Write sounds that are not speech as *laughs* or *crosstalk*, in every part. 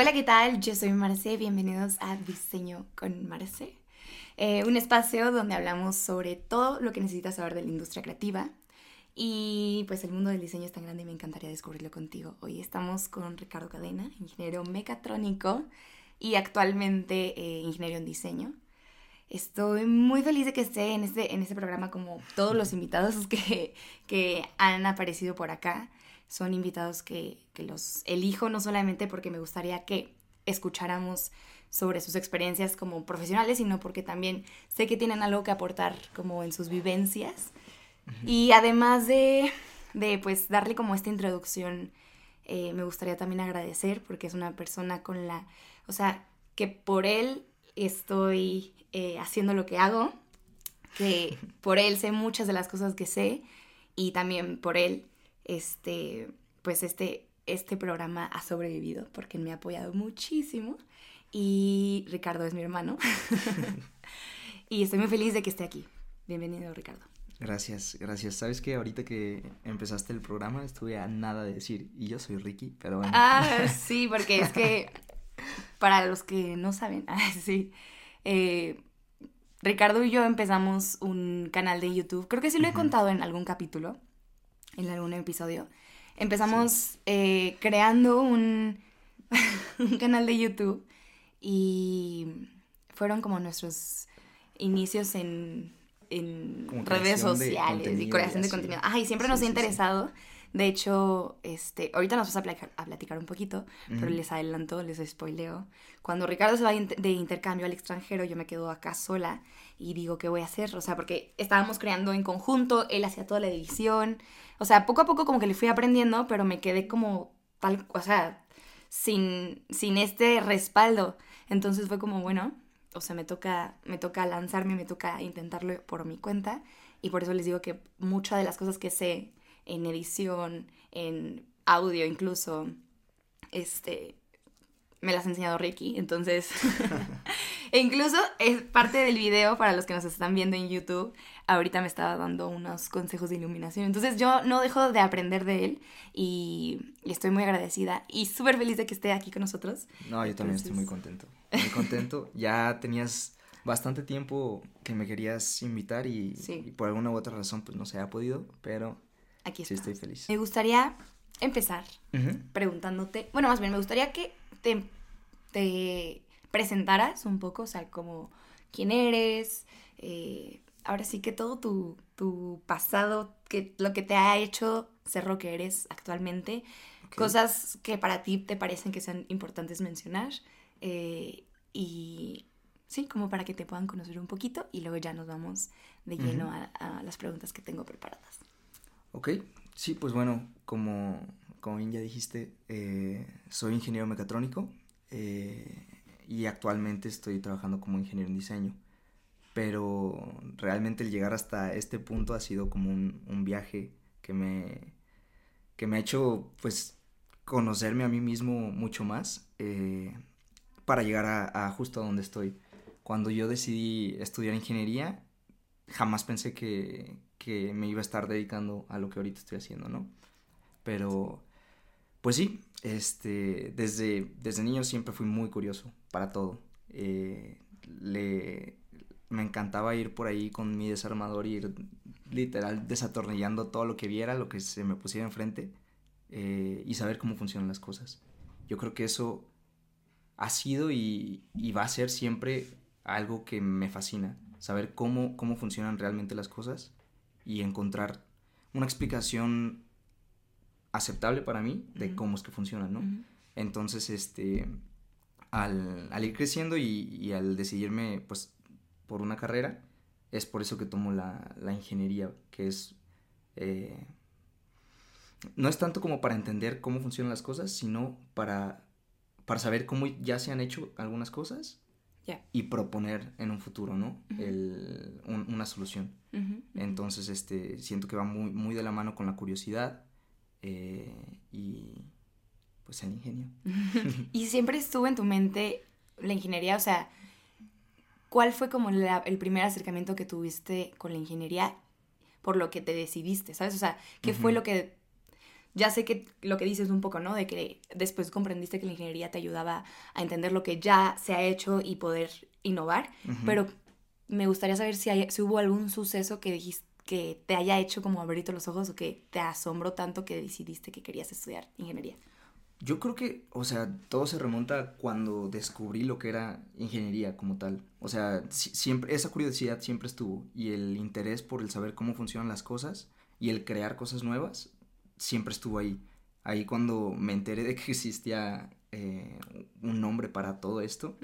Hola, ¿qué tal? Yo soy Marce, bienvenidos a Diseño con Marce, eh, un espacio donde hablamos sobre todo lo que necesitas saber de la industria creativa. Y pues el mundo del diseño es tan grande y me encantaría descubrirlo contigo. Hoy estamos con Ricardo Cadena, ingeniero mecatrónico y actualmente eh, ingeniero en diseño. Estoy muy feliz de que esté en este, en este programa como todos los invitados *laughs* que, que han aparecido por acá son invitados que, los elijo no solamente porque me gustaría que escucháramos sobre sus experiencias como profesionales, sino porque también sé que tienen algo que aportar como en sus vivencias. Y además de, pues darle como esta introducción, eh, me gustaría también agradecer porque es una persona con la, o sea, que por él estoy eh, haciendo lo que hago, que *laughs* por él sé muchas de las cosas que sé y también por él este, pues este, este programa ha sobrevivido porque me ha apoyado muchísimo y Ricardo es mi hermano. *laughs* y estoy muy feliz de que esté aquí. Bienvenido, Ricardo. Gracias, gracias. Sabes que ahorita que empezaste el programa estuve a nada de decir, y yo soy Ricky, pero bueno. Ah, *laughs* sí, porque es que para los que no saben, ah, sí, eh, Ricardo y yo empezamos un canal de YouTube, creo que sí lo he contado en algún capítulo, en algún episodio. Empezamos eh, creando *laughs* un, canal de YouTube y fueron como nuestros inicios en, redes sociales y creación de contenido. Ay, siempre nos ha interesado. De hecho, este, ahorita nos vas a platicar, a platicar un poquito, pero les adelanto, les spoileo. Cuando Ricardo se va de intercambio al extranjero, yo me quedo acá sola y digo, ¿qué voy a hacer? O sea, porque estábamos creando en conjunto, él hacía toda la edición. O sea, poco a poco como que le fui aprendiendo, pero me quedé como tal, o sea, sin, sin este respaldo. Entonces fue como, bueno, o sea, me toca, me toca lanzarme, me toca intentarlo por mi cuenta. Y por eso les digo que muchas de las cosas que sé en edición, en audio incluso, este, me las ha enseñado Ricky, entonces, *laughs* *laughs* e incluso es parte del video para los que nos están viendo en YouTube, ahorita me estaba dando unos consejos de iluminación, entonces yo no dejo de aprender de él y, estoy muy agradecida y súper feliz de que esté aquí con nosotros. No, yo también estoy muy contento, muy contento, ya tenías bastante tiempo que me querías invitar y, por alguna u otra razón pues no se ha podido, pero aquí sí estoy feliz. Me gustaría empezar preguntándote, bueno, más bien me gustaría que te, te presentaras un poco, o sea, como quién eres, eh, ahora sí que todo tu, tu, pasado, que, lo que te ha hecho ser lo que eres actualmente, cosas que para ti te parecen que sean importantes mencionar eh, y sí, como para que te puedan conocer un poquito y luego ya nos vamos de lleno a, las preguntas que tengo preparadas. Ok, sí, pues bueno, como, como bien ya dijiste, eh, soy ingeniero mecatrónico eh, y actualmente estoy trabajando como ingeniero en diseño. Pero realmente el llegar hasta este punto ha sido como un, viaje que me, que me ha hecho pues conocerme a mí mismo mucho más eh, para llegar a, justo a donde estoy. Cuando yo decidí estudiar ingeniería, jamás pensé que, que me iba a estar dedicando a lo que ahorita estoy haciendo, ¿no? Pero, pues sí, este, desde, desde niño siempre fui muy curioso para todo. Eh, le, me encantaba ir por ahí con mi desarmador y ir literal desatornillando todo lo que viera, lo que se me pusiera enfrente eh, y saber cómo funcionan las cosas. Yo creo que eso ha sido y, y, va a ser siempre algo que me fascina, saber cómo, cómo funcionan realmente las cosas y encontrar una explicación aceptable para mí de cómo es que funciona, ¿no? Entonces, este, al, ir creciendo y, al decidirme, pues, por una carrera, es por eso que tomo la, ingeniería, que es... Eh, no es tanto como para entender cómo funcionan las cosas, sino para, para saber cómo ya se han hecho algunas cosas y proponer en un futuro, ¿no? una solución. Entonces, este, siento que va muy, muy de la mano con la curiosidad eh, y pues el ingenio. *laughs* ¿Y siempre estuvo en tu mente la ingeniería? O sea, ¿cuál fue como el primer acercamiento que tuviste con la ingeniería por lo que te decidiste, ¿sabes? O sea, ¿qué fue lo que ya sé que lo que dices un poco, ¿no? De que después comprendiste que la ingeniería te ayudaba a entender lo que ya se ha hecho y poder innovar, pero me gustaría saber si, hay, si hubo algún suceso que dijiste que te haya hecho como abrirte los ojos o que te asombró tanto que decidiste que querías estudiar ingeniería. Yo creo que, o sea, todo se remonta cuando descubrí lo que era ingeniería como tal. O sea, siempre, esa curiosidad siempre estuvo y el interés por el saber cómo funcionan las cosas y el crear cosas nuevas siempre estuvo ahí. Ahí cuando me enteré de que existía eh, un nombre para todo esto.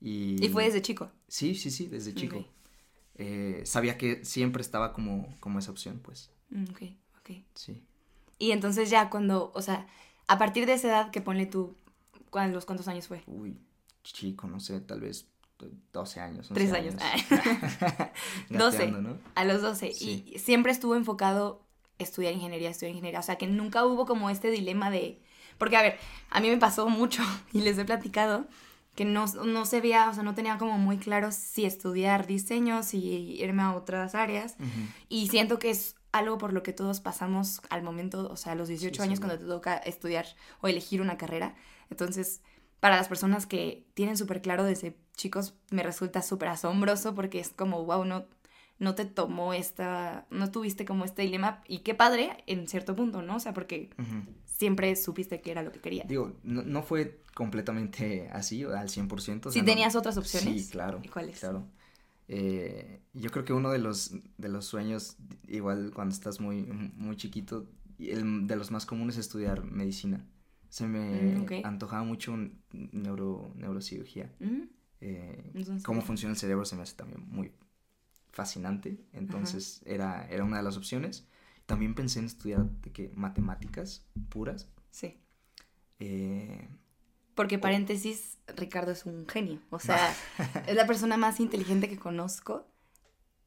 y... y... fue desde chico? Sí, sí, sí, desde chico. Eh, sabía que siempre estaba como, como esa opción, pues. Mm, ok, ok. Sí. Y entonces ya cuando, o sea, a partir de esa edad que ponle tú, ¿los cuántos años fue? Uy, chico, no sé, tal vez 12 años. Tres años. 12. *laughs* *laughs* ¿no? A los 12. Y siempre estuvo enfocado estudiar ingeniería, estudiar ingeniería. O sea, que nunca hubo como este dilema de... Porque, a ver, a mí me pasó mucho *laughs* y les he platicado que no, no se veía, o sea, no tenía como muy claro si estudiar diseño, si irme a otras áreas. Y siento que es algo por lo que todos pasamos al momento, o sea, a los 18 años cuando te toca estudiar o elegir una carrera. Entonces, para las personas que tienen súper claro desde chicos, me resulta súper asombroso porque es como, wow, no, no te tomó esta, no tuviste como este dilema y qué padre en cierto punto, ¿no? O sea, porque siempre supiste que era lo que querías. Digo, no, fue completamente así al 100%. Si tenías otras opciones. Sí, claro. ¿Y cuáles? Claro. Eh, yo creo que uno de los, de los sueños, igual cuando estás muy, muy chiquito, el de los más comunes es estudiar medicina. Se me mm, antojaba mucho neuro, neurocirugía. Mm. Eh, cómo funciona el cerebro se me hace también muy fascinante. Entonces era, era una de las opciones. También pensé en estudiar de que matemáticas puras. Sí. Eh, Porque paréntesis, Ricardo es un genio. O *laughs* sea, es la persona más inteligente que conozco.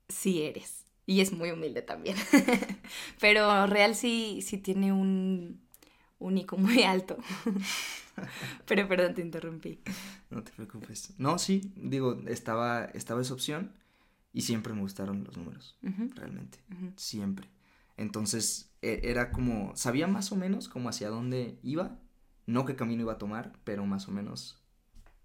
Sí eres. Y es muy humilde también. *laughs* Pero real sí, sí tiene un, un IQ muy alto. *laughs* Pero perdón, te interrumpí. No te preocupes. No, sí, digo, estaba, estaba esa opción. Y siempre me gustaron los números, realmente, siempre. Entonces e, era como, sabía más o menos como hacia dónde iba, no qué camino iba a tomar, pero más o menos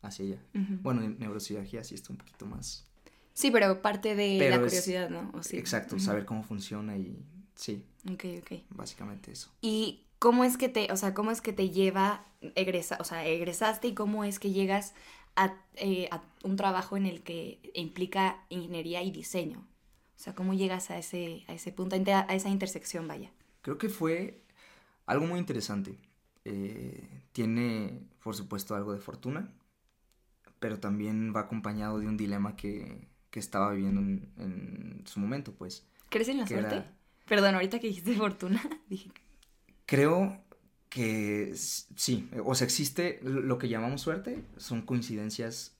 hacia allá. Bueno, en neurocirugía sí está un poquito más. Sí, pero parte de la curiosidad, ¿no? Exacto, saber cómo funciona y sí. Ok, ok. Básicamente eso. ¿Y cómo es que te, o sea, cómo es que te lleva, egresa, o sea, egresaste y cómo es que llegas eh, a, un trabajo en el que implica ingeniería y diseño? O sea, ¿cómo llegas a ese, a ese punto, a esa intersección, vaya? Creo que fue algo muy interesante. Eh, tiene, por supuesto, algo de fortuna, pero también va acompañado de un dilema que, que estaba viviendo en, su momento, pues. ¿Crees en la suerte? Perdón, ahorita que dijiste fortuna, *laughs* dije... Creo que sí, o sea, existe lo que llamamos suerte, son coincidencias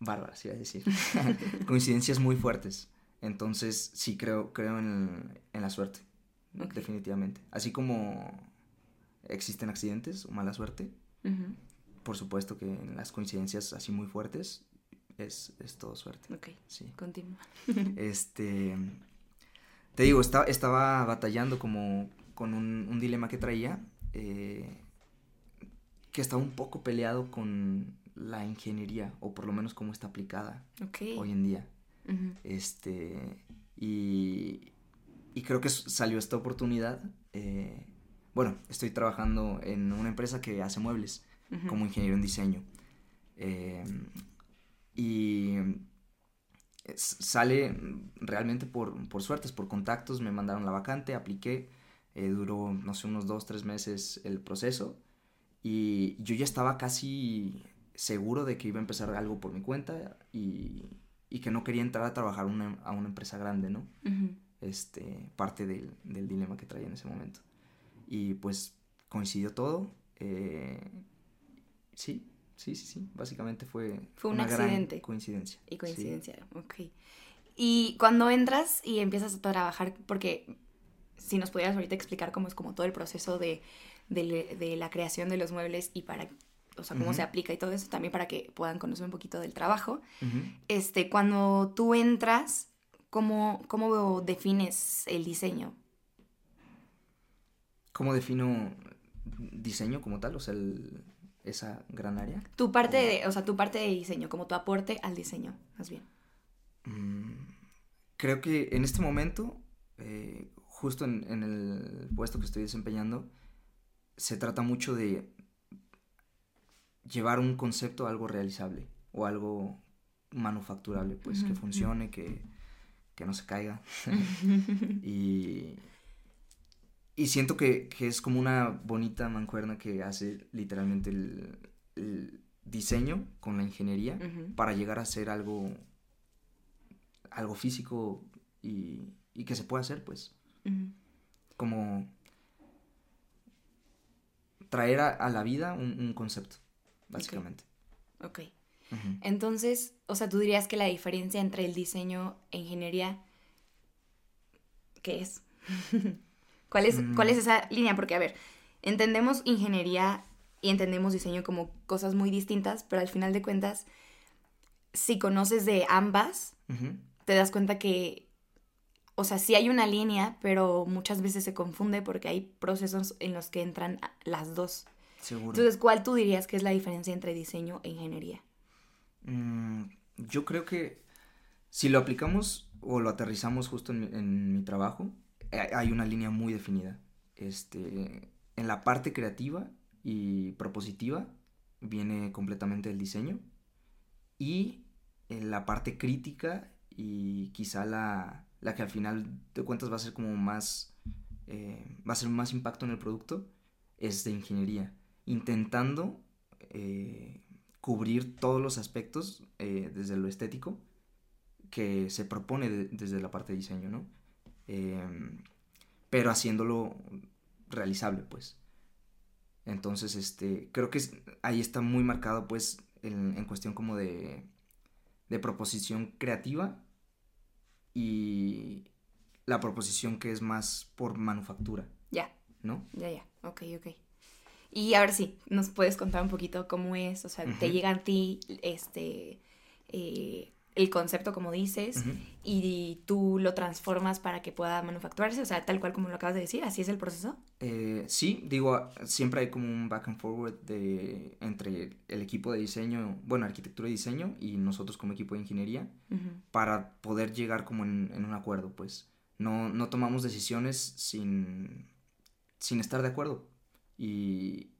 bárbaras, iba a decir, *laughs* coincidencias muy fuertes. Entonces, sí creo, creo en, la suerte, definitivamente. Así como existen accidentes o mala suerte, por supuesto que en las coincidencias así muy fuertes es, todo suerte. Ok, sí. Continúa. este, te digo, estaba batallando como con un, dilema que traía, eh, que estaba un poco peleado con la ingeniería, o por lo menos cómo está aplicada hoy en día. Este, y, y, creo que salió esta oportunidad. Eh, bueno, estoy trabajando en una empresa que hace muebles como ingeniero en diseño. Eh, y sale realmente por, por suertes, por contactos, me mandaron la vacante, apliqué eh, duró, no sé, unos dos, tres meses el proceso. Y yo ya estaba casi seguro de que iba a empezar algo por mi cuenta y, y que no quería entrar a trabajar a una empresa grande, ¿no? este, parte del, del, dilema que traía en ese momento. Y pues coincidió todo. Eh, sí, sí, sí, sí. Básicamente fue, fue un una accidente. Gran coincidencia. Y coincidencia, ok. Y cuando entras y empiezas a trabajar, porque si nos pudieras ahorita explicar cómo es como todo el proceso de, la creación de los muebles y para, o sea, cómo se aplica y todo eso, también para que puedan conocer un poquito del trabajo. Este, cuando tú entras, ¿cómo, ¿cómo defines el diseño? ¿Cómo defino diseño como tal? O sea, esa gran área. Tu parte, de, o sea, tu parte de diseño, como tu aporte al diseño, más bien. Mm, creo que en este momento, eh, justo en, en, el puesto que estoy desempeñando, se trata mucho de llevar un concepto a algo realizable o algo manufacturable, pues que funcione, que, que, no se caiga. *laughs* y, y siento que, que, es como una bonita mancuerna que hace literalmente el, el diseño con la ingeniería para llegar a ser algo, algo físico y, y que se pueda hacer, pues. Como traer a, la vida un, concepto, básicamente. Ok. Entonces, o sea, tú dirías que la diferencia entre el diseño e ingeniería, ¿qué es? *laughs* ¿Cuál es, ¿Cuál es mm. esa línea? Porque, a ver, entendemos ingeniería y entendemos diseño como cosas muy distintas, pero al final de cuentas, si conoces de ambas, te das cuenta que, o sea, sí hay una línea, pero muchas veces se confunde porque hay procesos en los que entran las dos. Seguro. Entonces, ¿cuál tú dirías que es la diferencia entre diseño e ingeniería? Mm, yo creo que si lo aplicamos o lo aterrizamos justo en mi, trabajo, eh, hay una línea muy definida. Este, en la parte creativa y propositiva viene completamente el diseño y en la parte crítica y quizá la, la que al final de cuentas va a ser como más eh, va a ser más impacto en el producto es de ingeniería intentando eh, cubrir todos los aspectos eh, desde lo estético que se propone desde la parte de diseño, ¿no? Em, pero haciéndolo realizable, pues. Entonces, este, creo que ahí está muy marcado, pues, en, cuestión como de, de proposición creativa y la proposición que es más por manufactura. Ya. ¿No? Ya, ya. Ok, ok. Y ahora sí, ¿nos puedes contar un poquito cómo es? O sea, te llega a ti este eh, el concepto, como dices, y tú lo transformas para que pueda manufacturarse, o sea, tal cual como lo acabas de decir, ¿así es el proceso? Eh, sí, digo, siempre hay como un back and forward de, entre el equipo de diseño, bueno, arquitectura y diseño, y nosotros como equipo de ingeniería, para poder llegar como en, en, un acuerdo, pues. No, no tomamos decisiones sin, sin estar de acuerdo y,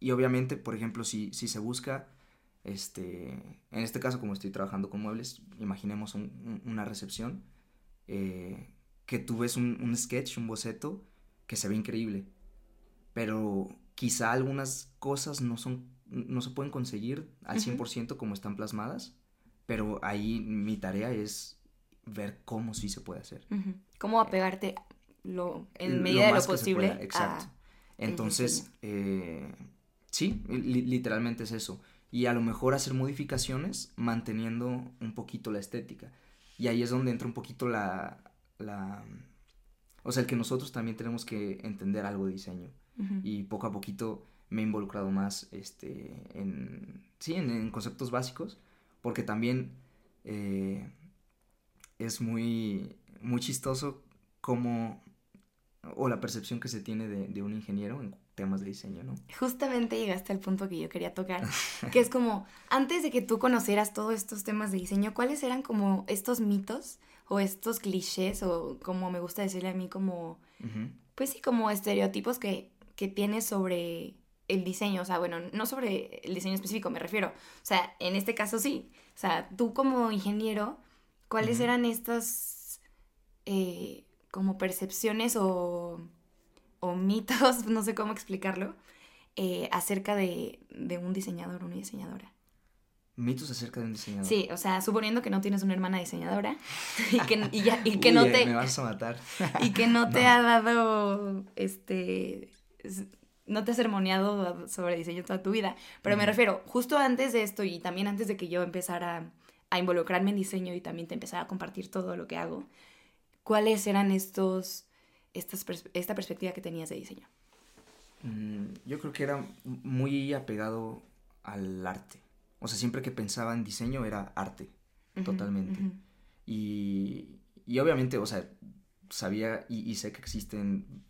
y obviamente, por ejemplo, si, si se busca, este, en este caso como estoy trabajando con muebles, imaginemos una recepción, eh, que tú ves un, un, sketch, un boceto, que se ve increíble, pero quizá algunas cosas no, son, no se pueden conseguir al 100% como están plasmadas, pero ahí mi tarea es ver cómo sí se puede hacer. Cómo apegarte lo, en medida de lo posible. Exacto. Entonces, eh, sí, literalmente es eso. Y a lo mejor hacer modificaciones manteniendo un poquito la estética. Y ahí es donde entra un poquito la, la... O sea, el que nosotros también tenemos que entender algo de diseño. Y poco a poquito me he involucrado más este, en, sí, en, conceptos básicos, porque también eh, es muy, muy chistoso cómo o la percepción que se tiene de, un ingeniero en temas de diseño, ¿no? Justamente llegaste al punto que yo quería tocar, que es como, antes de que tú conocieras todos estos temas de diseño, ¿cuáles eran como estos mitos o estos clichés o como me gusta decirle a mí como, pues sí, como estereotipos que, que tienes sobre el diseño? O sea, bueno, no sobre el diseño específico, me refiero. O sea, en este caso sí. O sea, tú como ingeniero, ¿cuáles eran estas... Eh, como percepciones o, o mitos, *laughs* no sé cómo explicarlo, eh, acerca de, de, un diseñador o una diseñadora. Mitos acerca de un diseñador. Sí, o sea, suponiendo que no tienes una hermana diseñadora *laughs* y que, y ya, y *laughs* que no te... Me vas a matar. y que no te ha dado, este, no te ha sermoneado sobre diseño toda tu vida. Pero me refiero, justo antes de esto y también antes de que yo empezara a involucrarme en diseño y también te empezara a compartir todo lo que hago, ¿cuáles eran estos, esta perspectiva que tenías de diseño? Mm, yo creo que era muy apegado al arte. O sea, siempre que pensaba en diseño era arte, totalmente. y, y, obviamente, o sea, sabía y, sé que existen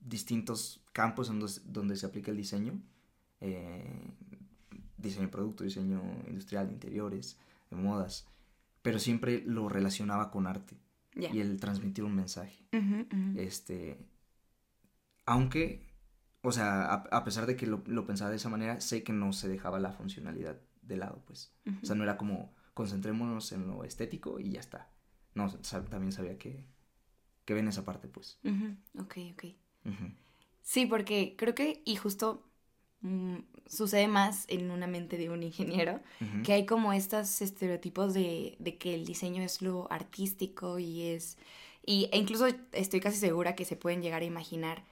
distintos campos donde, donde se aplica el diseño. Eh, diseño de producto, diseño industrial, de interiores, de modas. Pero siempre lo relacionaba con arte. Y el transmitir un mensaje. Este. Aunque, o sea, a, pesar de que lo, lo, pensaba de esa manera, sé que no se dejaba la funcionalidad de lado, pues. O sea, no era como concentrémonos en lo estético y ya está. No, también sabía que, que ven esa parte, pues. Ok, ok. Sí, porque creo que, y justo mm, sucede más en una mente de un ingeniero, que hay como estos estereotipos de, de, que el diseño es lo artístico y es... Y, e incluso estoy casi segura que se pueden llegar a imaginar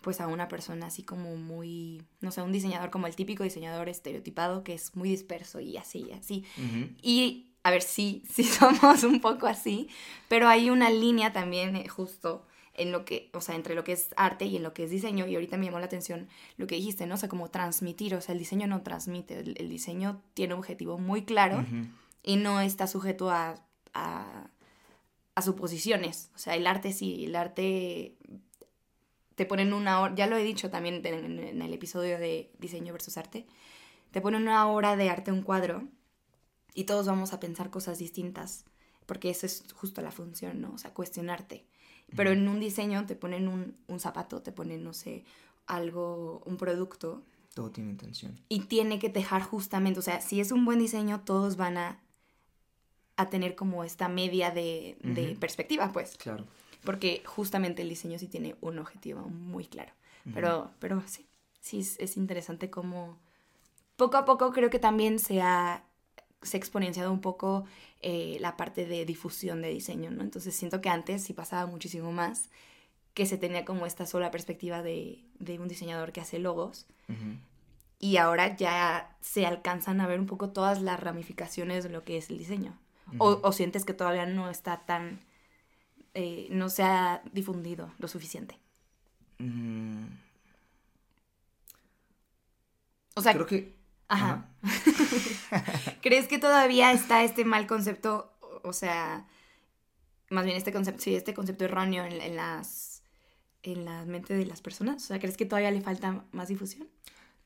pues a una persona así como muy, no sé, un diseñador como el típico diseñador estereotipado que es muy disperso y así, y así. Y a ver, sí, *laughs* sí somos un poco así, pero hay una línea también eh, justo en lo que, o sea, entre lo que es arte y en lo que es diseño, y ahorita me llamó la atención lo que dijiste, ¿no? O sea, como transmitir, o sea, el diseño no transmite, el, diseño tiene un objetivo muy claro y no está sujeto a, a, a, suposiciones, o sea, el arte sí, el arte te ponen una hora, ya lo he dicho también en, en el episodio de diseño versus arte, te ponen una hora de arte un cuadro y todos vamos a pensar cosas distintas, porque eso es justo la función, ¿no? O sea, cuestionarte. Pero en un diseño te ponen un, un, zapato, te ponen, no sé, algo, un producto. Todo tiene intención. Y tiene que dejar justamente, o sea, si es un buen diseño, todos van a, a tener como esta media de, de perspectiva, pues. Claro. Porque justamente el diseño sí tiene un objetivo muy claro. Pero, pero sí, sí es, es interesante como poco a poco creo que también se ha se ha exponenciado un poco eh, la parte de difusión de diseño, ¿no? Entonces siento que antes sí pasaba muchísimo más, que se tenía como esta sola perspectiva de, un diseñador que hace logos. Y ahora ya se alcanzan a ver un poco todas las ramificaciones de lo que es el diseño. o, sientes que todavía no está tan... Eh, no se ha difundido lo suficiente. Mm. O sea, creo que Ajá. *laughs* ¿Crees que todavía está este mal concepto, o sea, más bien este concepto, sí, este concepto erróneo en, las en la mente de las personas? O sea, ¿crees que todavía le falta más difusión?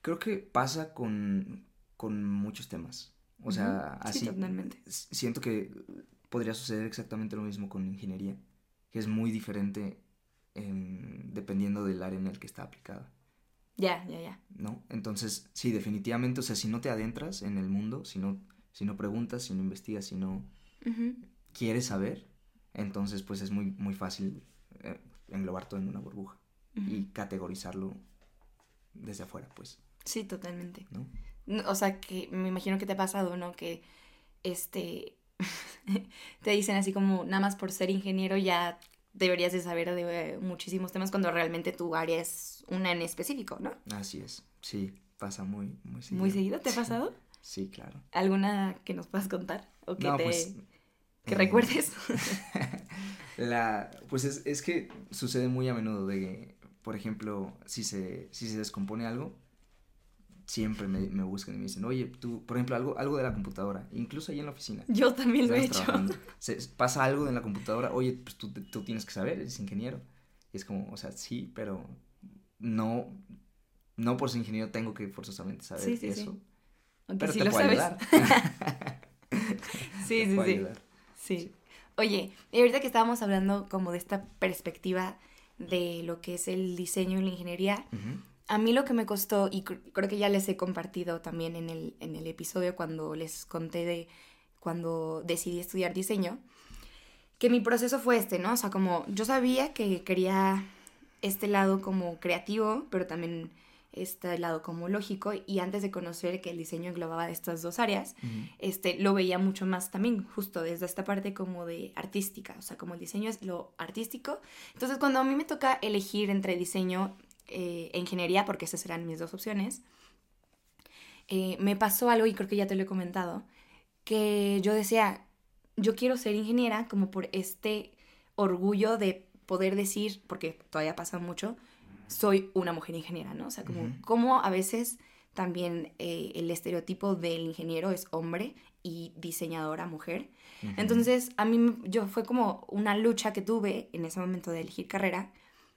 Creo que pasa con, con muchos temas. O sea, así. Sí, totalmente. Siento que podría suceder exactamente lo mismo con ingeniería, que es muy diferente dependiendo del área en el que está aplicada. Ya, ya, ya. ¿No? Entonces, sí, definitivamente, o sea, si no te adentras en el mundo, si no, si no preguntas, si no investigas, si no quieres saber, entonces pues es muy, muy fácil eh, englobar todo en una burbuja y categorizarlo desde afuera, pues. Sí, totalmente. ¿No? O sea, que me imagino que te ha pasado, ¿no? Que este *laughs* te dicen así como nada más por ser ingeniero ya deberías de saber de muchísimos temas cuando realmente tu área es una en específico, ¿no? Así es, sí, pasa muy, muy seguido. ¿Muy seguido? ¿Te ha pasado? Sí, claro. ¿Alguna que nos puedas contar? ¿O que te... Pues, que recuerdes? *laughs* la, pues es, es, que sucede muy a menudo de que, por ejemplo, si se, si se descompone algo, siempre me, me, buscan y me dicen, oye, tú, por ejemplo, algo, algo de la computadora, incluso ahí en la oficina. Yo también lo he hecho. Se, pasa algo en la computadora, oye, pues tú, tú, tienes que saber, eres ingeniero. Y es como, o sea, sí, pero no, no por ser ingeniero tengo que forzosamente saber sí, sí, eso. Sí. pero te lo puedo ayudar. *laughs* sí, sí, sí. Sí. Oye, y ahorita que estábamos hablando como de esta perspectiva de lo que es el diseño y la ingeniería, a mí lo que me costó, y creo que ya les he compartido también en el, en el episodio cuando les conté de cuando decidí estudiar diseño, que mi proceso fue este, ¿no? O sea, como yo sabía que quería este lado como creativo, pero también este lado como lógico, y antes de conocer que el diseño englobaba estas dos áreas, este, lo veía mucho más también, justo desde esta parte como de artística, o sea, como el diseño es lo artístico. Entonces, cuando a mí me toca elegir entre diseño eh, e ingeniería, porque esas eran mis dos opciones, eh, me pasó algo, y creo que ya te lo he comentado, que yo decía, yo quiero ser ingeniera como por este orgullo de poder decir, porque todavía pasa mucho, soy una mujer ingeniera, ¿no? O sea, como, como a veces también eh, el estereotipo del ingeniero es hombre y diseñadora mujer. Entonces, a mí yo fue como una lucha que tuve en ese momento de elegir carrera,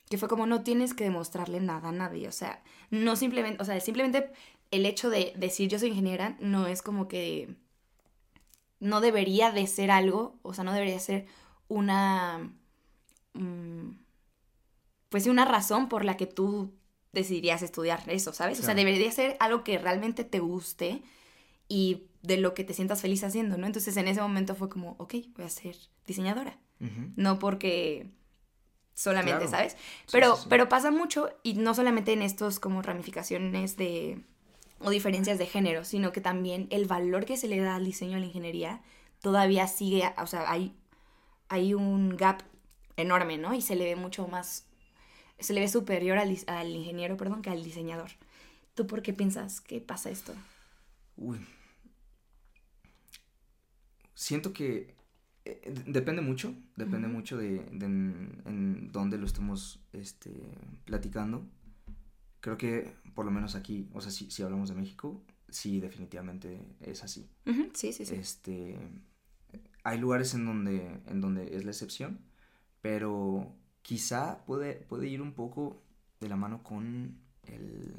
que fue como no tienes que demostrarle nada a nadie, o sea, no simplemente, o sea, simplemente el hecho de decir yo soy ingeniera no es como que no debería de ser algo, o sea, no debería ser una, mm, pues una razón por la que tú decidirías estudiar eso, ¿sabes? O sea, debería ser algo que realmente te guste y de lo que te sientas feliz haciendo, ¿no? Entonces en ese momento fue como, ok, voy a ser diseñadora. No porque solamente, ¿sabes? Pero, pero pasa mucho y no solamente en estos como ramificaciones de o diferencias de género, sino que también el valor que se le da al diseño a la ingeniería todavía sigue, o sea, hay, hay un gap enorme, ¿no? Y se le ve mucho más, se le ve superior al, al ingeniero, perdón, que al diseñador. ¿Tú por qué piensas que pasa esto? Uy, siento que depende mucho, depende mucho de, en, dónde lo estemos este, platicando. Creo que por lo menos aquí, o sea, si, si hablamos de México, sí, definitivamente es así. Sí, sí, sí. Este, hay lugares en donde, en donde es la excepción, pero quizá puede, puede ir un poco de la mano con el...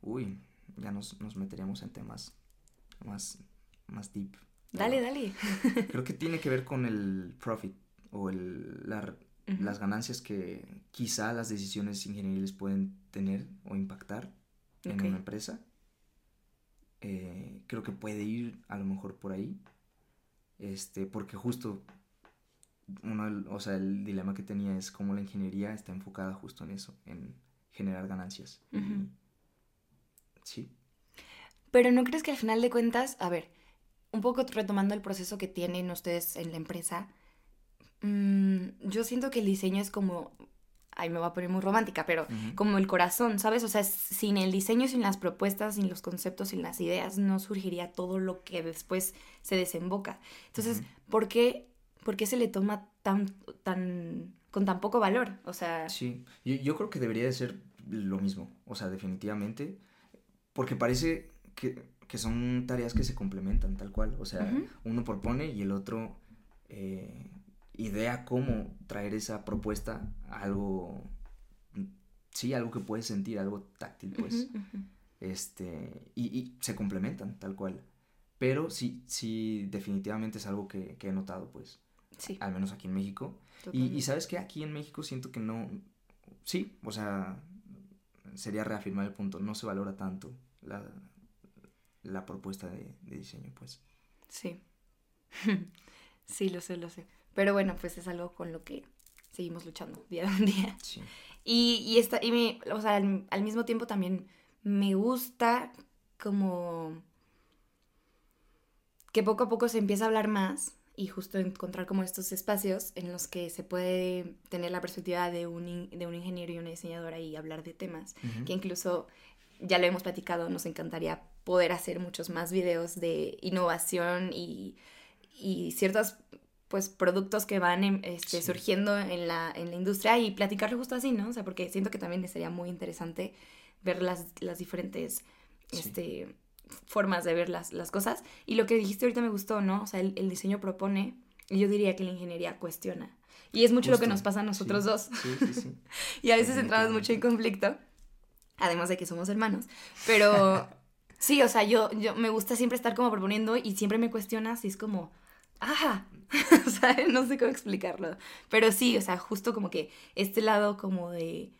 Uy, ya nos, nos meteríamos en temas más, más deep. Dale, dale. *laughs* Creo que tiene que ver con el profit o el, las ganancias que quizá las decisiones ingenieriles pueden tener o impactar en una empresa. Eh, creo que puede ir a lo mejor por ahí. Este, porque justo uno, o sea, el dilema que tenía es cómo la ingeniería está enfocada justo en eso, en generar ganancias. Sí. Pero no crees que al final de cuentas, a ver, un poco retomando el proceso que tienen ustedes en la empresa, mm, yo siento que el diseño es como, ay, me va a poner muy romántica, pero como el corazón, ¿sabes? O sea, sin el diseño, sin las propuestas, sin los conceptos, sin las ideas, no surgiría todo lo que después se desemboca. Entonces, ¿por, qué, ¿por qué se le toma tan, tan, con tan poco valor? O sea... Sí, yo, yo creo que debería de ser lo mismo, o sea, definitivamente, porque parece que que son tareas que se complementan tal cual. O sea, uno propone y el otro eh, idea cómo traer esa propuesta a algo, sí, algo que puedes sentir, algo táctil, pues. Este, y, se complementan tal cual. Pero sí, sí, definitivamente es algo que, he notado, pues. Sí. Al menos aquí en México. Y, y, sabes que aquí en México siento que no, sí, o sea, sería reafirmar el punto, no se valora tanto la, la propuesta de, diseño, pues. Sí. *laughs* sí, lo sé, lo sé. Pero bueno, pues es algo con lo que seguimos luchando *laughs* día a día. Sí. Y, y, esta, y me, o sea, al, mismo tiempo también me gusta como que poco a poco se empieza a hablar más y justo encontrar como estos espacios en los que se puede tener la perspectiva de un, de un ingeniero y una diseñadora y hablar de temas que incluso ya lo hemos platicado, nos encantaría poder hacer muchos más videos de innovación y, ciertos pues productos que van em, este, surgiendo en la, en la industria y platicarlo justo así, ¿no? O sea, porque siento que también sería muy interesante ver las, las diferentes este, formas de ver las, las, cosas. Y lo que dijiste ahorita me gustó, ¿no? O sea, el, diseño propone y yo diría que la ingeniería cuestiona. Y es mucho lo que nos pasa a nosotros dos. Sí, sí, sí. *laughs* y a veces entramos mucho en conflicto, además de que somos hermanos. Pero Sí, o sea, yo, yo me gusta siempre estar como proponiendo y siempre me cuestionas y es como, ¡ah! *laughs* o sea, no sé cómo explicarlo. Pero sí, o sea, justo como que este lado como de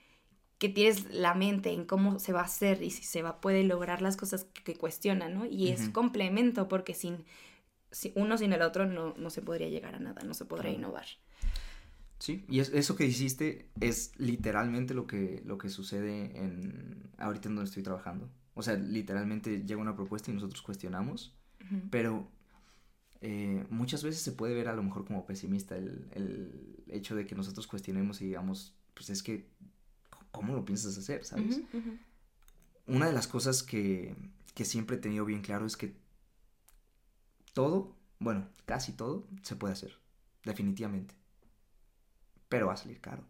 que tienes la mente en cómo se va a hacer y si se va, puede lograr las cosas que, cuestionan, ¿no? Y es complemento porque sin, uno sin el otro no, no, se podría llegar a nada, no se podría innovar. Sí, y eso que hiciste es literalmente lo que, lo que sucede en ahorita en donde estoy trabajando. O sea, literalmente llega una propuesta y nosotros cuestionamos, pero eh, muchas veces se puede ver a lo mejor como pesimista el, hecho de que nosotros cuestionemos y digamos, pues es que, ¿cómo lo piensas hacer? ¿Sabes? Una de las cosas que, que siempre he tenido bien claro es que todo, bueno, casi todo, se puede hacer, definitivamente. Pero va a salir caro.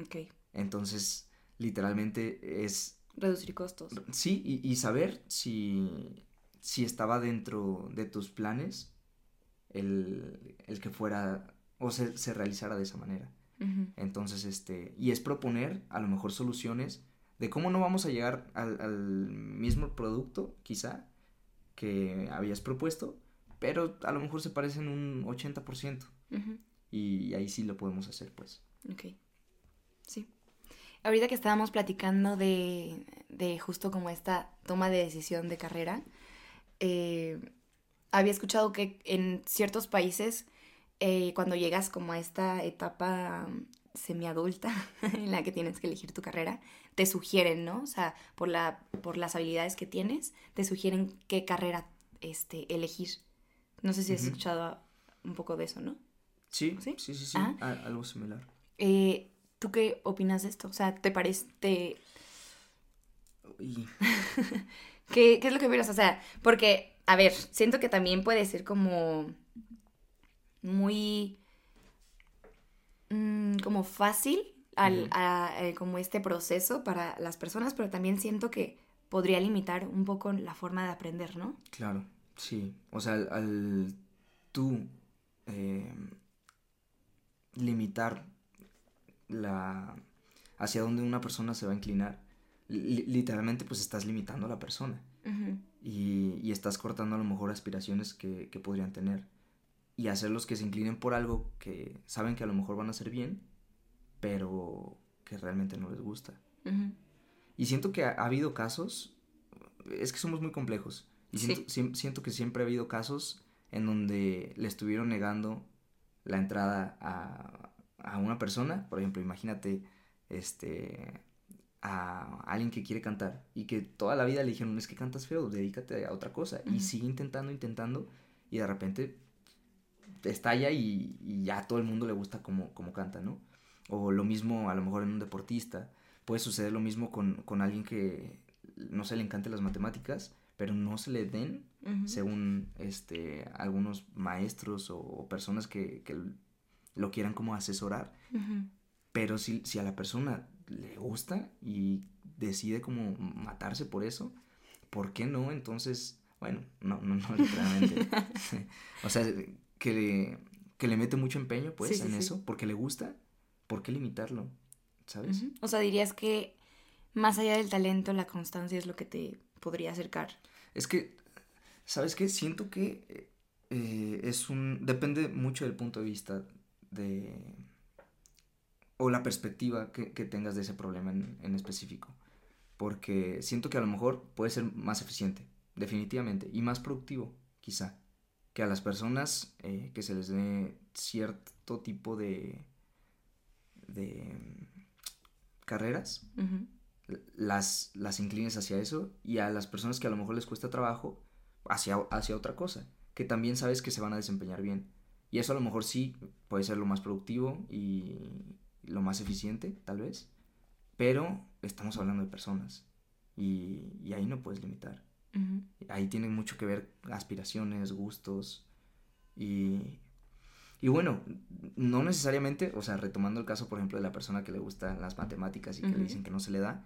Ok. Entonces, literalmente es Reducir costos. Sí, y, saber si, si estaba dentro de tus planes el, que fuera o se, se, realizara de esa manera. Entonces, este, y es proponer a lo mejor soluciones de cómo no vamos a llegar al, mismo producto, quizá, que habías propuesto, pero a lo mejor se parecen un 80%. y, ahí sí lo podemos hacer, pues. Ok. Sí. Ahorita que estábamos platicando de, de justo como esta toma de decisión de carrera, eh, había escuchado que en ciertos países, eh, cuando llegas como a esta etapa mm, semiadulta *laughs* en la que tienes que elegir tu carrera, te sugieren, ¿no? O sea, por, la, por las habilidades que tienes, te sugieren qué carrera este, elegir. No sé si has escuchado un poco de eso, ¿no? Sí, sí, sí, sí, algo similar. Eh, ¿Tú qué opinas de esto? O sea, ¿te parece... *laughs* ¿Qué, ¿Qué es lo que opinas? O sea, porque a ver, siento que también puede ser como muy mm, como fácil al, eh, como este proceso para las personas, pero también siento que podría limitar un poco la forma de aprender, ¿no? Claro, sí. O sea, al, tú eh, limitar la hacia dónde una persona se va a inclinar, literalmente pues estás limitando a la persona. Y, estás cortando a lo mejor aspiraciones que, podrían tener. Y hacerlos que se inclinen por algo que saben que a lo mejor van a hacer bien, pero que realmente no les gusta. Y siento que ha, habido casos, es que somos muy complejos, y siento, que siempre ha habido casos en donde le estuvieron negando la entrada a, a una persona, por ejemplo, imagínate, este, a alguien que quiere cantar y que toda la vida le dijeron, es que cantas feo, dedícate a otra cosa. Y sigue intentando, intentando y de repente estalla y, y, ya a todo el mundo le gusta como, como canta, ¿no? O lo mismo a lo mejor en un deportista. Puede suceder lo mismo con, con alguien que no se le encante las matemáticas, pero no se le den, según este, algunos maestros o, personas que, que, lo quieran como asesorar. Pero si, si a la persona le gusta y decide como matarse por eso, ¿por qué no? Entonces, bueno, no, no, no *laughs* literalmente. *laughs* o sea, que le, que le mete mucho empeño, pues, en eso, porque le gusta, ¿por qué limitarlo? ¿Sabes? O sea, dirías que más allá del talento, la constancia es lo que te podría acercar. Es que, ¿sabes qué? Siento que eh, es un... depende mucho del punto de vista de o la perspectiva que, tengas de ese problema en, específico. Porque siento que a lo mejor puede ser más eficiente, definitivamente, y más productivo, quizá, que a las personas eh, que se les dé cierto tipo de, de carreras, las, las inclines hacia eso, y a las personas que a lo mejor les cuesta trabajo, hacia, hacia otra cosa, que también sabes que se van a desempeñar bien. Y eso a lo mejor sí puede ser lo más productivo y, lo más eficiente, tal vez, pero estamos hablando de personas y, ahí no puedes limitar. Ahí tiene mucho que ver aspiraciones, gustos y, y bueno, no necesariamente, o sea, retomando el caso, por ejemplo, de la persona que le gustan las matemáticas y que le dicen que no se le da,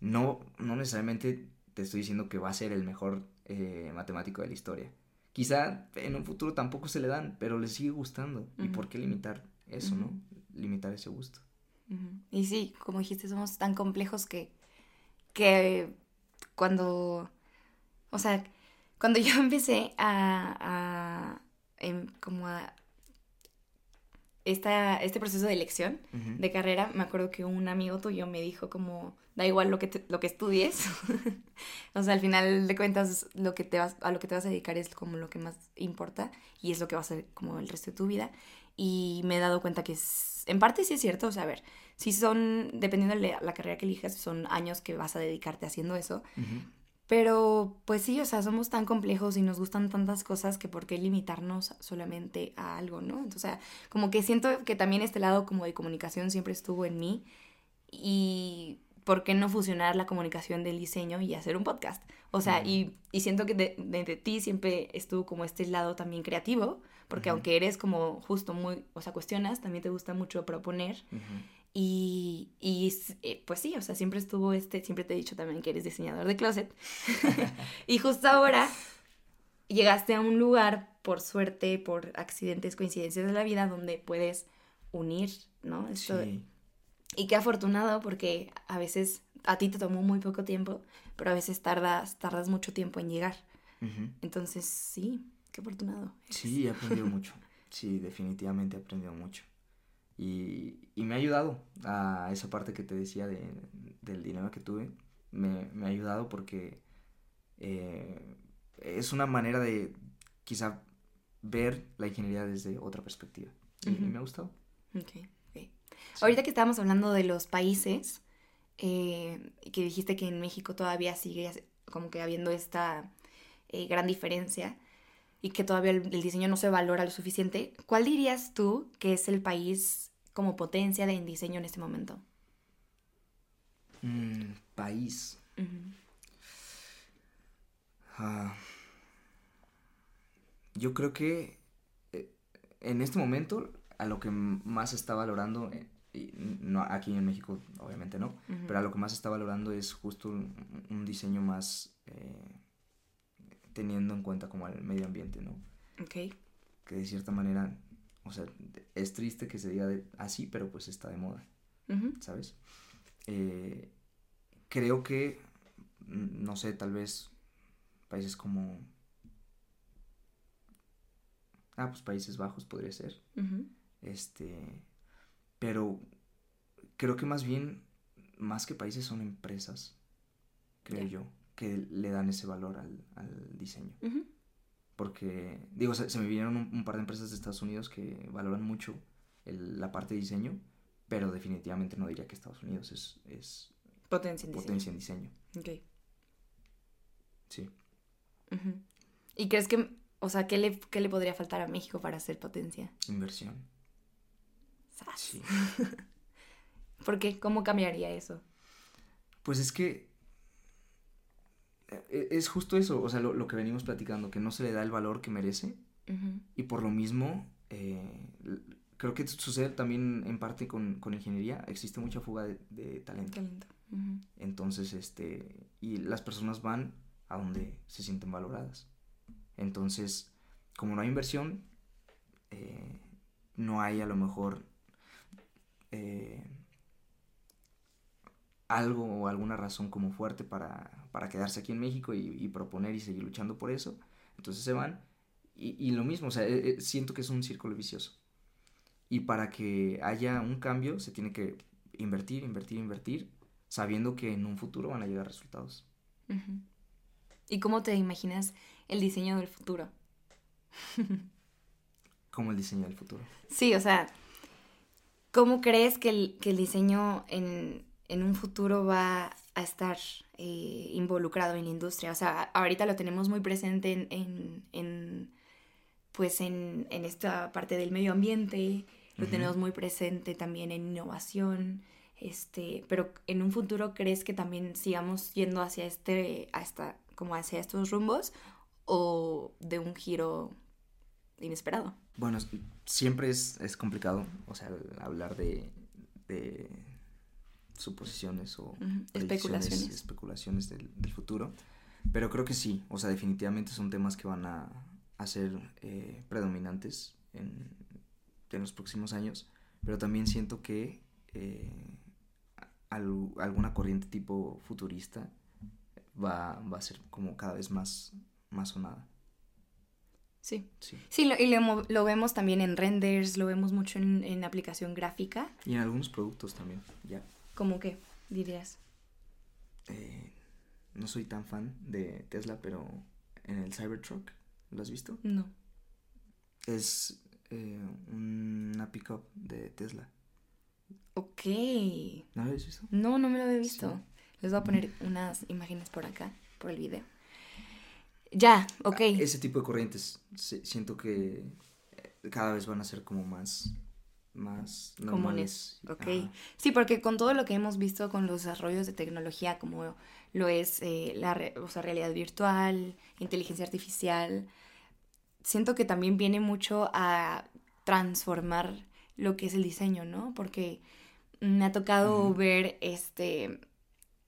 no, no necesariamente te estoy diciendo que va a ser el mejor eh, matemático de la historia. Quizá en un futuro tampoco se le dan, pero le sigue gustando. ¿Y por qué limitar eso, no? limitar ese gusto. Y sí, como dijiste, somos tan complejos que, que cuando, o sea, cuando *laughs* yo empecé a, a em, como a esta, este proceso de elección de carrera, me acuerdo que un amigo tuyo me dijo como, da igual lo que, lo que estudies, *laughs* o sea, al final de cuentas, lo que te vas, a lo que te vas a dedicar es como lo que más importa y es lo que va a ser como el resto de tu vida. Y me he dado cuenta que en parte sí es cierto, o sea, a ver, si son, dependiendo de la, carrera que elijas, son años que vas a dedicarte haciendo eso, pero pues sí, o sea, somos tan complejos y nos gustan tantas cosas que por qué limitarnos solamente a algo, ¿no? Entonces, o sea, como que siento que también este lado como de comunicación siempre estuvo en mí y ¿por qué no fusionar la comunicación del diseño y hacer un podcast? O sea, y, y, siento que de, de, ti siempre estuvo como este lado también creativo, porque aunque eres como justo muy, o sea, cuestionas, también te gusta mucho proponer. Y, y, eh, pues sí, o sea, siempre estuvo este, siempre te he dicho también que eres diseñador de closet. *laughs* y justo ahora llegaste a un lugar, por suerte, por accidentes, coincidencias de la vida, donde puedes unir, ¿no? sí. Y qué afortunado porque a veces a ti te tomó muy poco tiempo, pero a veces tardas, tardas mucho tiempo en llegar. Entonces, sí, qué afortunado. Sí, he aprendido *laughs* mucho. Sí, definitivamente he aprendido mucho. Y, me ha ayudado a esa parte que te decía de, del dinero que tuve. Me, ha ayudado porque eh, es una manera de quizá ver la ingeniería desde otra perspectiva. Y me ha gustado. Okay, Ahorita que estábamos hablando de los países, eh, que dijiste que en México todavía sigue como que habiendo esta eh, gran diferencia y que todavía el, diseño no se valora lo suficiente, ¿cuál dirías tú que es el país como potencia de diseño en este momento? Mm, país. Ah, yo creo que eh, en este momento a lo que más está valorando, eh, y no, aquí en México obviamente no, pero a lo que más está valorando es justo un, diseño más eh, teniendo en cuenta como el medio ambiente, ¿no? Ok. Que de cierta manera, o sea, es triste que se diga así, pero pues está de moda, ¿sabes? Eh, creo que, mm, no sé, tal vez países como... Ah, pues Países Bajos podría ser. Este, pero creo que más bien, más que países son empresas, creo yo, que le dan ese valor al, diseño. Porque, digo, se, me vinieron un, par de empresas de Estados Unidos que valoran mucho la parte de diseño, pero definitivamente no diría que Estados Unidos es, es potencia en potencia diseño. En diseño. Ok. Sí. ¿Y crees que, o sea, ¿qué le, ¿qué le podría faltar a México para hacer potencia? Inversión. Sí. *laughs* ¿Por qué? ¿Cómo cambiaría eso? Pues es que es justo eso, o sea, lo, que venimos platicando, que no se le da el valor que merece y por lo mismo eh, creo que sucede también en parte con, ingeniería, existe mucha fuga de, talento. Entonces, este, y las personas van a donde se sienten valoradas. Entonces, como no hay inversión, eh, no hay a lo mejor eh, algo o alguna razón como fuerte para, quedarse aquí en México y, proponer y seguir luchando por eso. Entonces se van. Y, lo mismo, o sea, eh, eh, siento que es un círculo vicioso. Y para que haya un cambio se tiene que invertir, invertir, invertir, sabiendo que en un futuro van a llegar resultados. ¿Y cómo te imaginas el diseño del futuro? *laughs* como el diseño del futuro. Sí, o sea, ¿Cómo crees que el, diseño en, un futuro va a estar eh, involucrado en la industria? O sea, ahorita lo tenemos muy presente en, pues en, esta parte del medio ambiente, lo tenemos muy presente también en innovación, este, pero en un futuro crees que también sigamos yendo hacia este, hasta, como hacia estos rumbos o de un giro inesperado. Bueno, siempre es, complicado, o sea, hablar de, suposiciones o especulaciones, especulaciones del, futuro, pero creo que sí, o sea, definitivamente son temas que van a, ser eh, predominantes en, los próximos años, pero también siento que eh, alguna corriente tipo futurista va, va a ser como cada vez más, más sonada. Sí. Sí, lo, y lo, vemos también en renders, lo vemos mucho en, aplicación gráfica. Y en algunos productos también, ya. ¿Cómo qué dirías? Eh, no soy tan fan de Tesla, pero en el Cybertruck, ¿lo has visto? No. Es eh, una pickup de Tesla. Ok. ¿No lo habías visto? No, no me lo había visto. Les voy a poner unas imágenes por acá, por el video. Ya, ok. Ese tipo de corrientes siento que eh, cada vez van a ser como más más normales. Ok. Sí, porque con todo lo que hemos visto con los desarrollos de tecnología, como lo es eh, la realidad virtual, inteligencia artificial, siento que también viene mucho a transformar lo que es el diseño, ¿no? Porque me ha tocado ver este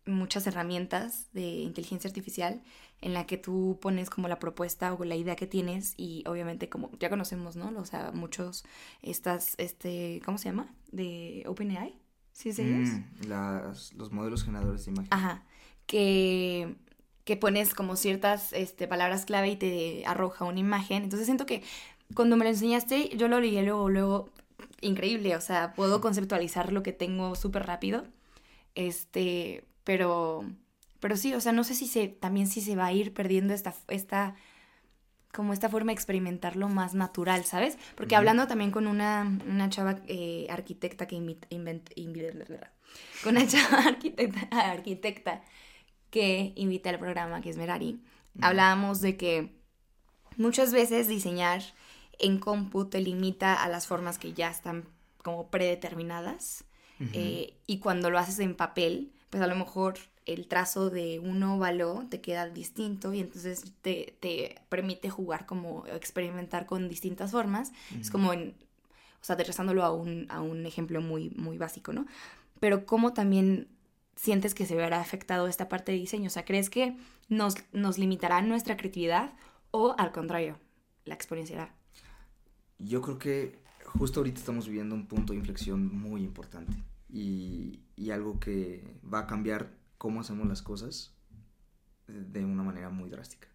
muchas herramientas de inteligencia artificial en la que tú pones como la propuesta o la idea que tienes y obviamente como ya conocemos, ¿no? O sea, muchos estas, este, ¿cómo se llama? De OpenAI, ¿sí es ellos? Mm, las, los modelos generadores de imagen. Ajá, que, que pones como ciertas este, palabras clave y te arroja una imagen. Entonces siento que cuando me lo enseñaste, yo lo leí luego, luego, increíble, o sea, puedo conceptualizar lo que tengo súper rápido. Este, pero pero sí, o sea, no sé si se, también si se va a ir perdiendo esta, esta, como esta forma de experimentarlo más natural, ¿sabes? Porque hablando también con una, una chava eh, arquitecta que invita, *laughs* con una chava *laughs* arquitecta, arquitecta que invita al programa, que es Merari, hablábamos de que muchas veces diseñar en compu te limita a las formas que ya están como predeterminadas eh, y cuando lo haces en papel, pues a lo mejor el trazo de un óvalo te queda distinto y entonces te, permite jugar como experimentar con distintas formas. Es como en, o sea, aterrizándolo a un, a un ejemplo muy, muy básico, ¿no? Pero cómo también sientes que se verá afectado esta parte de diseño, o sea, ¿crees que nos, nos limitará nuestra creatividad o al contrario, la exponenciará? Yo creo que justo ahorita estamos viviendo un punto de inflexión muy importante y, y algo que va a cambiar cómo hacemos las cosas de una manera muy drástica,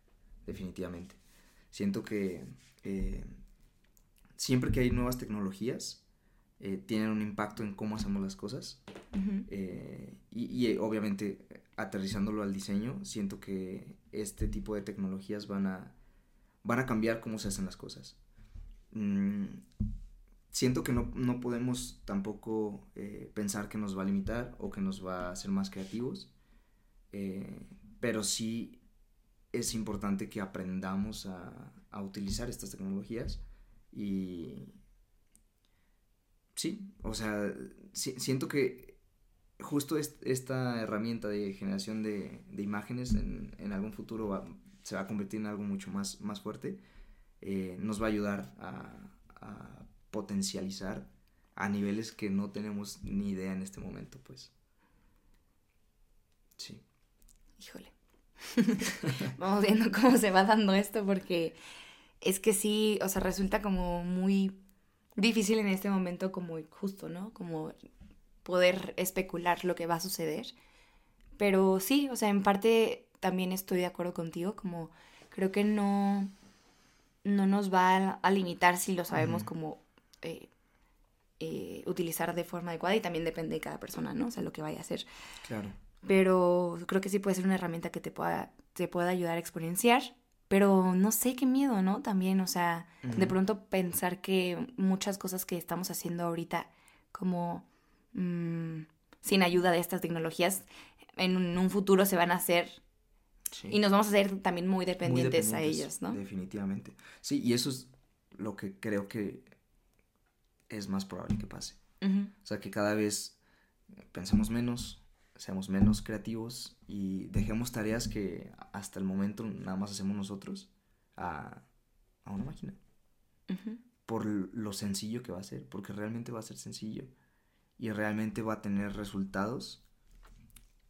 definitivamente. Siento que eh, siempre que hay nuevas tecnologías, eh, tienen un impacto en cómo hacemos las cosas. Eh, y, obviamente, aterrizándolo al diseño, siento que este tipo de tecnologías van a, van a cambiar cómo se hacen las cosas. Mm, siento que no, no podemos tampoco pensar que nos va a limitar o que nos va a hacer más creativos. Eh, pero sí es importante que aprendamos a, utilizar estas tecnologías y sí, o sea, siento que justo esta herramienta de generación de, imágenes en, algún futuro se va a convertir en algo mucho más, más fuerte, eh, nos va a ayudar a, a potencializar a niveles que no tenemos ni idea en este momento, pues. Sí híjole, *laughs* vamos viendo cómo se va dando esto porque es que sí, o sea, resulta como muy difícil en este momento como justo, ¿no? Como poder especular lo que va a suceder. Pero sí, o sea, en parte también estoy de acuerdo contigo, como creo que no, no nos va a, limitar si lo sabemos como eh, eh, utilizar de forma adecuada y también depende de cada persona, ¿no? O sea, lo que vaya a hacer. Claro pero creo que sí puede ser una herramienta que te pueda, te pueda ayudar a exponenciar. Pero no sé qué miedo, ¿no? También, o sea, de pronto pensar que muchas cosas que estamos haciendo ahorita como mm, sin ayuda de estas tecnologías, en un, futuro se van a hacer y nos vamos a hacer también muy dependientes, a ellas, ¿no? Definitivamente. Sí, y eso es lo que creo que es más probable que pase. O sea, que cada vez pensemos menos, seamos menos creativos y dejemos tareas que hasta el momento nada más hacemos nosotros a, una máquina. Por lo sencillo que va a ser, porque realmente va a ser sencillo y realmente va a tener resultados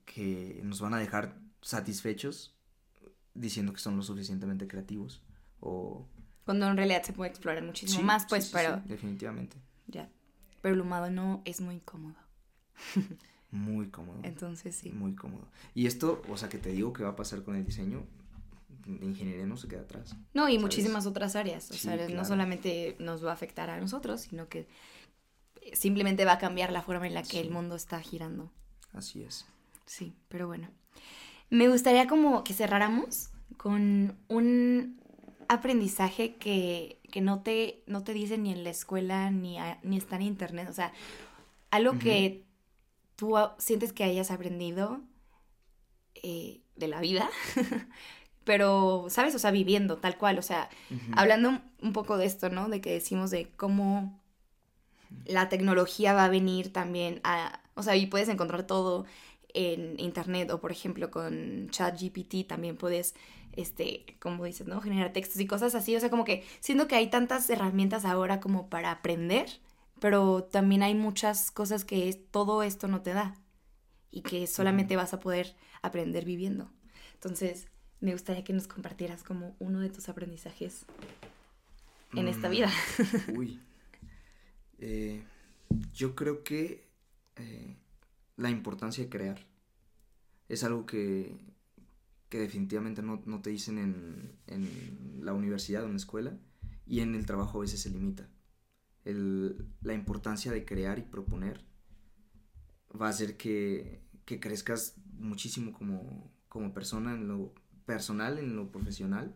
que nos van a dejar satisfechos diciendo que son lo suficientemente creativos o... Cuando en realidad se puede explorar muchísimo más, pues, pero... definitivamente. Ya. Pero el humano no es muy cómodo. *laughs* Muy cómodo. Entonces sí. Muy cómodo. Y esto, o sea, que te digo que va a pasar con el diseño, ingeniería no se queda atrás. No, y muchísimas otras áreas. O sea, no solamente nos va a afectar a nosotros, sino que simplemente va a cambiar la forma en la que el mundo está girando. Así es. Sí, pero bueno. Me gustaría como que cerráramos con un aprendizaje que, que no, te, no te dicen ni en la escuela ni, ni está en internet. O sea, algo que tú sientes que hayas aprendido eh, de la vida, *laughs* pero, ¿sabes? O sea, viviendo tal cual, o sea, hablando un poco de esto, ¿no? De que decimos de cómo la tecnología va a venir también a, o sea, y puedes encontrar todo en internet o por ejemplo con ChatGPT también puedes, este, como dices, ¿no? Generar textos y cosas así, o sea, como que siento que hay tantas herramientas ahora como para aprender pero también hay muchas cosas que todo esto no te da. y que solamente vas a poder aprender viviendo. Entonces, me gustaría que nos compartieras como uno de tus aprendizajes en esta vida. Mm, *laughs* uy. Eh, yo creo que eh, la importancia de crear es algo que, que definitivamente no, te dicen en, en, la universidad o en la escuela y en el trabajo a veces se limita. El, la importancia de crear y proponer va a hacer que, que crezcas muchísimo como, como, persona en lo personal, en lo profesional.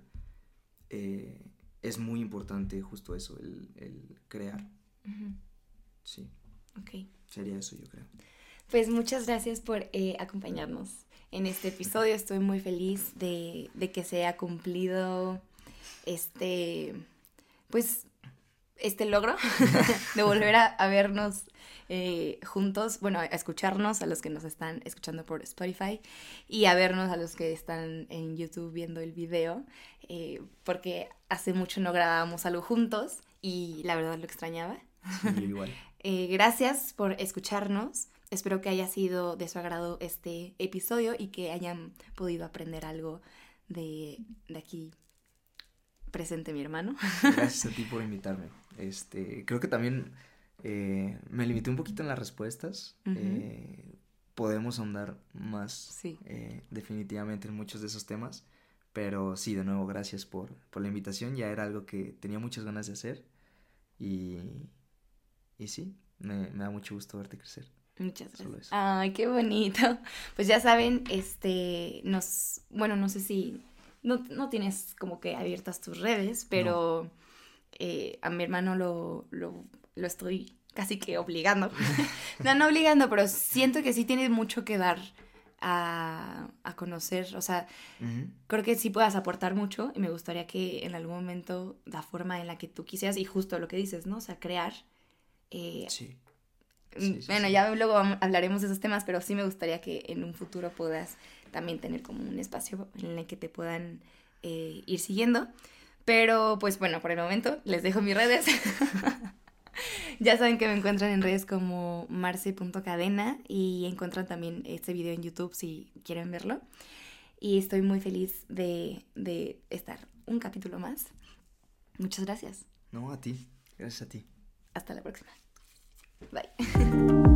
Eh, es muy importante justo eso, el, el crear. Sí. Ok. Sería eso, yo creo. Pues muchas gracias por eh, acompañarnos en este episodio. *laughs* Estoy muy feliz de, de, que se haya cumplido este, pues, este logro *laughs* de volver a, a vernos eh, juntos, bueno, a escucharnos a los que nos están escuchando por Spotify y a vernos a los que están en YouTube viendo el video, eh, porque hace mucho no grabábamos algo juntos y la verdad lo extrañaba. igual. *laughs* Eh, gracias por escucharnos. Espero que haya sido de su agrado este episodio y que hayan podido aprender algo de, de aquí presente mi hermano. Gracias a *laughs* ti por invitarme. Este, creo que también eh, me limité un poquito en las respuestas. Eh, podemos ahondar más definitivamente en muchos de esos temas. Pero sí, de nuevo, gracias por, por la invitación. Ya era algo que tenía muchas ganas de hacer. Y, y sí, me, da mucho gusto verte crecer. Muchas gracias. Ay, qué bonito. *laughs* Pues ya saben, este, nos, bueno, no sé si, no, tienes como que abiertas tus redes, pero eh, a mi hermano lo, lo, lo estoy casi que obligando. *laughs* no, no obligando, pero siento que sí tiene mucho que dar a, a conocer. O sea, creo que sí puedas aportar mucho y me gustaría que en algún momento la forma en la que tú quisieras, y justo lo que dices, ¿no? O sea, crear eh, mm, bueno, ya luego hablaremos de esos temas, pero sí me gustaría que en un futuro puedas también tener como un espacio en el que te puedan eh, ir siguiendo. Pero pues bueno, por el momento les dejo mis redes. *laughs* ya saben que me encuentran en redes como marce.cadena y encuentran también este video en YouTube si quieren verlo. Y estoy muy feliz de, de estar un capítulo más. Muchas gracias. No, a ti. Gracias a ti. Hasta la próxima. Bye. *laughs*